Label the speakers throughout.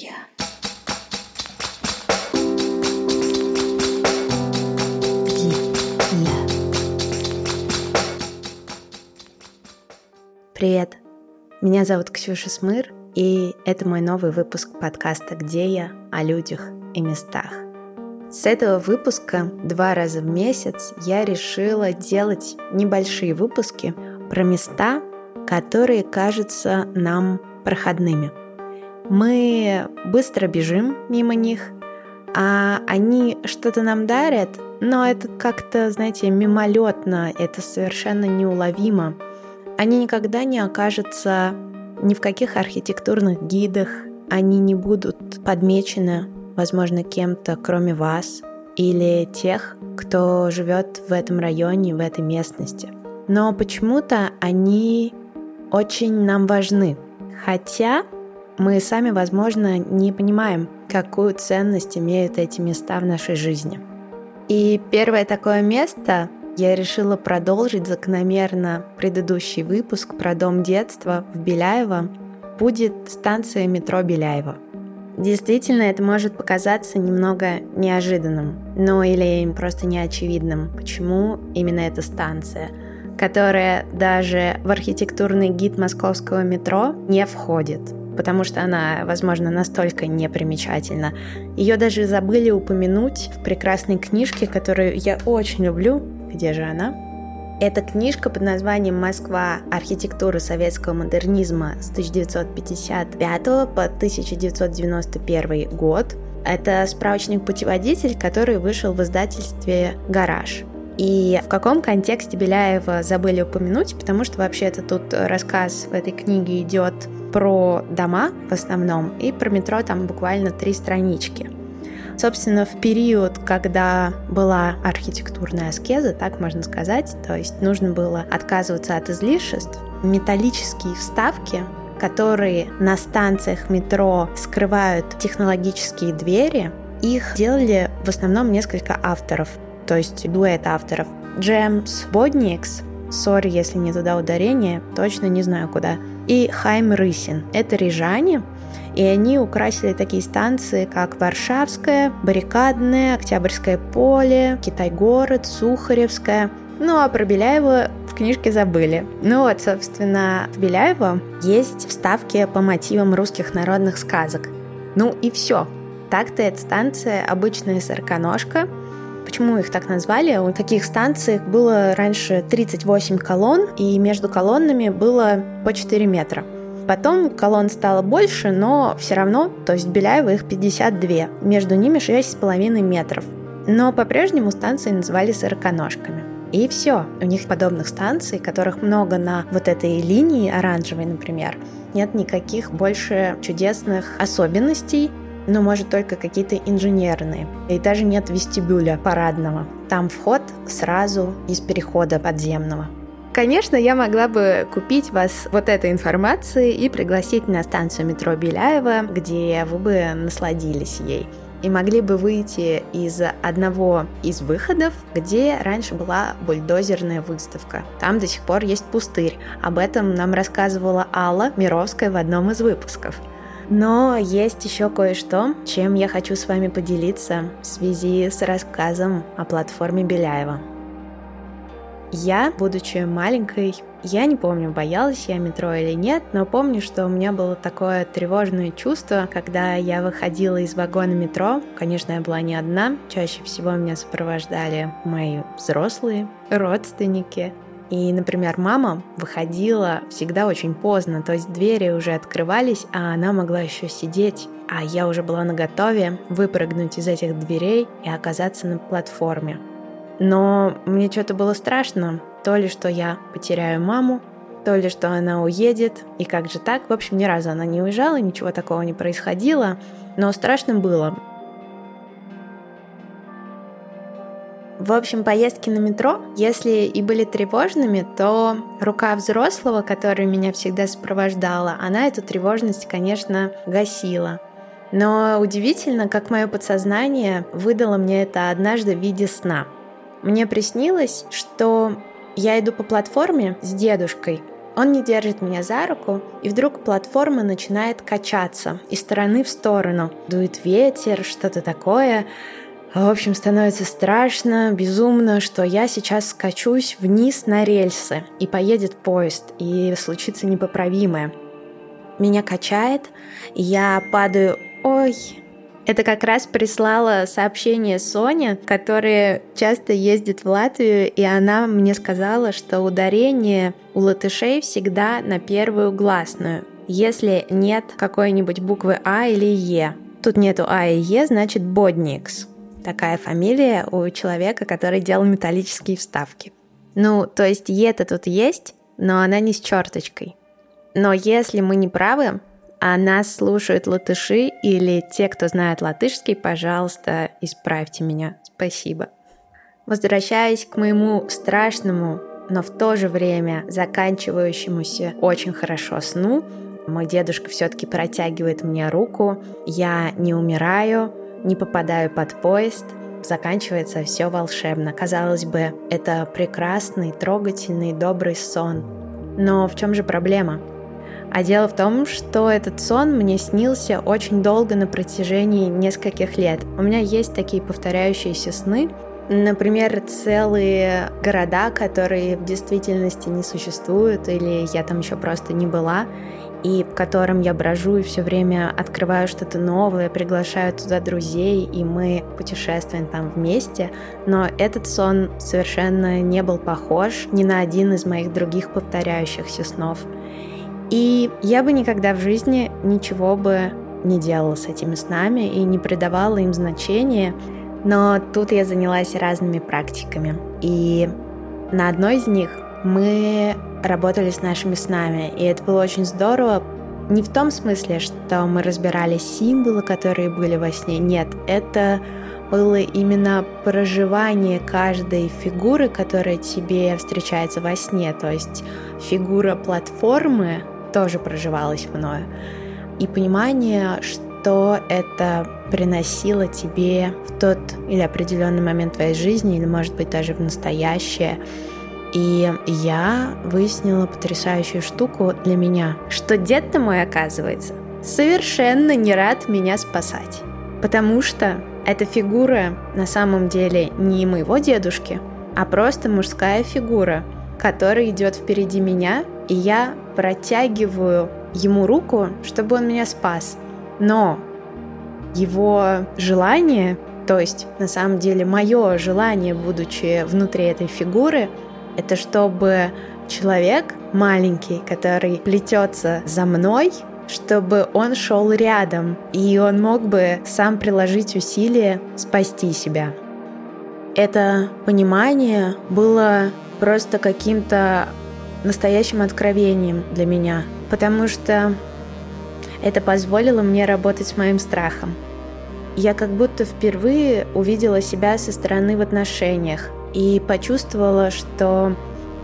Speaker 1: Я. Привет, меня зовут Ксюша Смыр, и это мой новый выпуск подкаста «Где я?» о людях и местах. С этого выпуска два раза в месяц я решила делать небольшие выпуски про места, которые кажутся нам проходными. Мы быстро бежим мимо них, а они что-то нам дарят, но это как-то, знаете, мимолетно, это совершенно неуловимо. Они никогда не окажутся ни в каких архитектурных гидах, они не будут подмечены, возможно, кем-то, кроме вас, или тех, кто живет в этом районе, в этой местности. Но почему-то они очень нам важны. Хотя мы сами, возможно, не понимаем, какую ценность имеют эти места в нашей жизни. И первое такое место я решила продолжить закономерно предыдущий выпуск про дом детства в Беляево. Будет станция метро Беляева. Действительно, это может показаться немного неожиданным, ну или просто неочевидным, почему именно эта станция – которая даже в архитектурный гид московского метро не входит, потому что она, возможно, настолько непримечательна. Ее даже забыли упомянуть в прекрасной книжке, которую я очень люблю. Где же она? Это книжка под названием «Москва. Архитектура советского модернизма с 1955 по 1991 год». Это справочник-путеводитель, который вышел в издательстве «Гараж». И в каком контексте Беляева забыли упомянуть, потому что вообще-то тут рассказ в этой книге идет про дома в основном, и про метро там буквально три странички. Собственно, в период, когда была архитектурная аскеза, так можно сказать, то есть нужно было отказываться от излишеств, металлические вставки которые на станциях метро скрывают технологические двери, их делали в основном несколько авторов то есть дуэт авторов. Джемс Бодникс, сори, если не туда ударение, точно не знаю куда, и Хайм Рысин. Это рижане, и они украсили такие станции, как Варшавская, Баррикадная, Октябрьское поле, Китай-город, Сухаревская. Ну а про Беляева в книжке забыли. Ну вот, собственно, в Беляево есть вставки по мотивам русских народных сказок. Ну и все. Так-то эта станция обычная сороконожка, Почему их так назвали? У таких станций было раньше 38 колонн, и между колоннами было по 4 метра. Потом колонн стало больше, но все равно, то есть Беляева их 52, между ними 6,5 метров. Но по-прежнему станции называли сороконожками. И все. У них подобных станций, которых много на вот этой линии оранжевой, например, нет никаких больше чудесных особенностей, но может только какие-то инженерные. И даже нет вестибюля парадного. Там вход сразу из перехода подземного. Конечно, я могла бы купить вас вот этой информацией и пригласить на станцию метро Беляева, где вы бы насладились ей. И могли бы выйти из одного из выходов, где раньше была бульдозерная выставка. Там до сих пор есть пустырь. Об этом нам рассказывала Алла Мировская в одном из выпусков. Но есть еще кое-что, чем я хочу с вами поделиться в связи с рассказом о платформе Беляева. Я, будучи маленькой, я не помню, боялась я метро или нет, но помню, что у меня было такое тревожное чувство, когда я выходила из вагона метро. Конечно, я была не одна, чаще всего меня сопровождали мои взрослые родственники, и, например, мама выходила всегда очень поздно, то есть двери уже открывались, а она могла еще сидеть, а я уже была на готове выпрыгнуть из этих дверей и оказаться на платформе. Но мне что-то было страшно, то ли что я потеряю маму, то ли что она уедет, и как же так. В общем, ни разу она не уезжала, ничего такого не происходило, но страшно было. В общем, поездки на метро, если и были тревожными, то рука взрослого, которая меня всегда сопровождала, она эту тревожность, конечно, гасила. Но удивительно, как мое подсознание выдало мне это однажды в виде сна. Мне приснилось, что я иду по платформе с дедушкой, Он не держит меня за руку, и вдруг платформа начинает качаться из стороны в сторону. Дует ветер, что-то такое. В общем, становится страшно, безумно, что я сейчас скачусь вниз на рельсы, и поедет поезд, и случится непоправимое. Меня качает, я падаю «Ой, это как раз прислала сообщение Соня, которая часто ездит в Латвию, и она мне сказала, что ударение у латышей всегда на первую гласную, если нет какой-нибудь буквы А или Е. Тут нету А и Е, значит Бодникс. Такая фамилия у человека, который делал металлические вставки. Ну, то есть Е-то тут есть, но она не с черточкой. Но если мы не правы, а нас слушают латыши или те, кто знает латышский, пожалуйста, исправьте меня. Спасибо. Возвращаясь к моему страшному, но в то же время заканчивающемуся очень хорошо сну, мой дедушка все-таки протягивает мне руку, я не умираю, не попадаю под поезд, заканчивается все волшебно. Казалось бы, это прекрасный, трогательный, добрый сон. Но в чем же проблема? А дело в том, что этот сон мне снился очень долго на протяжении нескольких лет. У меня есть такие повторяющиеся сны, Например, целые города, которые в действительности не существуют, или я там еще просто не была, и в котором я брожу и все время открываю что-то новое, приглашаю туда друзей, и мы путешествуем там вместе. Но этот сон совершенно не был похож ни на один из моих других повторяющихся снов. И я бы никогда в жизни ничего бы не делала с этими снами и не придавала им значения, но тут я занялась разными практиками. И на одной из них мы работали с нашими снами, и это было очень здорово. Не в том смысле, что мы разбирали символы, которые были во сне. Нет, это было именно проживание каждой фигуры, которая тебе встречается во сне. То есть фигура платформы, тоже проживалось мною. И понимание, что это приносило тебе в тот или определенный момент твоей жизни, или, может быть, даже в настоящее. И я выяснила потрясающую штуку для меня, что дед-то мой, оказывается, совершенно не рад меня спасать. Потому что эта фигура на самом деле не моего дедушки, а просто мужская фигура, которая идет впереди меня и я протягиваю ему руку, чтобы он меня спас. Но его желание, то есть на самом деле мое желание, будучи внутри этой фигуры, это чтобы человек маленький, который плетется за мной, чтобы он шел рядом, и он мог бы сам приложить усилия спасти себя. Это понимание было просто каким-то настоящим откровением для меня, потому что это позволило мне работать с моим страхом. Я как будто впервые увидела себя со стороны в отношениях и почувствовала, что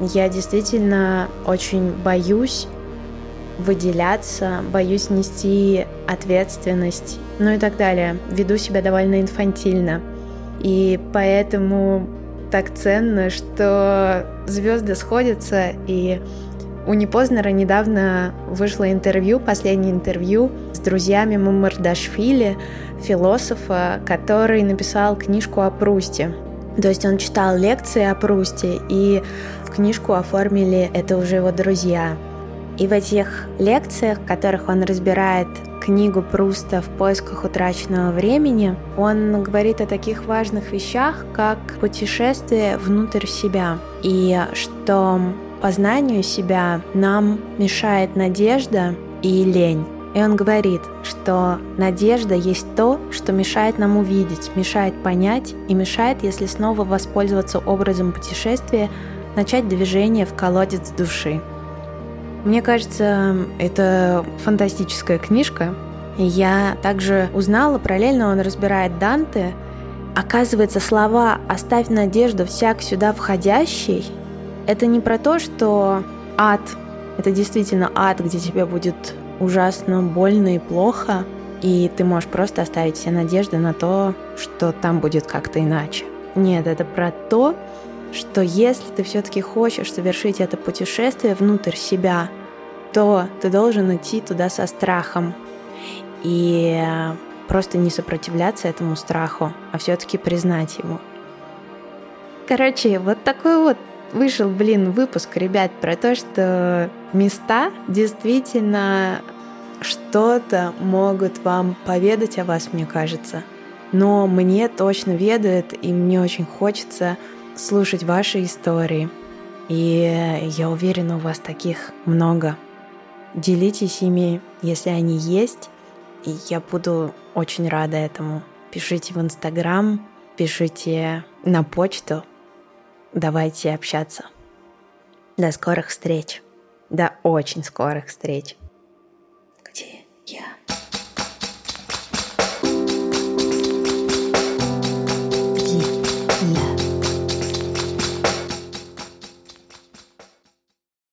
Speaker 1: я действительно очень боюсь выделяться, боюсь нести ответственность, ну и так далее. Веду себя довольно инфантильно. И поэтому так ценно, что звезды сходятся, и у Непознера недавно вышло интервью, последнее интервью с друзьями Мамардашвили, философа, который написал книжку о Прусте. То есть он читал лекции о Прусте, и в книжку оформили это уже его друзья. И в этих лекциях, в которых он разбирает книгу Пруста «В поисках утраченного времени», он говорит о таких важных вещах, как путешествие внутрь себя, и что познанию себя нам мешает надежда и лень. И он говорит, что надежда есть то, что мешает нам увидеть, мешает понять и мешает, если снова воспользоваться образом путешествия, начать движение в колодец души. Мне кажется, это фантастическая книжка. Я также узнала, параллельно он разбирает Данте. Оказывается, слова «оставь надежду всяк сюда входящий» — это не про то, что ад — это действительно ад, где тебе будет ужасно больно и плохо, и ты можешь просто оставить все надежды на то, что там будет как-то иначе. Нет, это про то, что если ты все-таки хочешь совершить это путешествие внутрь себя, то ты должен идти туда со страхом. И просто не сопротивляться этому страху, а все-таки признать его. Короче, вот такой вот вышел, блин, выпуск, ребят, про то, что места действительно что-то могут вам поведать о вас, мне кажется. Но мне точно ведают, и мне очень хочется слушать ваши истории. И я уверена, у вас таких много. Делитесь ими, если они есть, и я буду очень рада этому. Пишите в Инстаграм, пишите на почту. Давайте общаться. До скорых встреч. До очень скорых встреч. Yeah.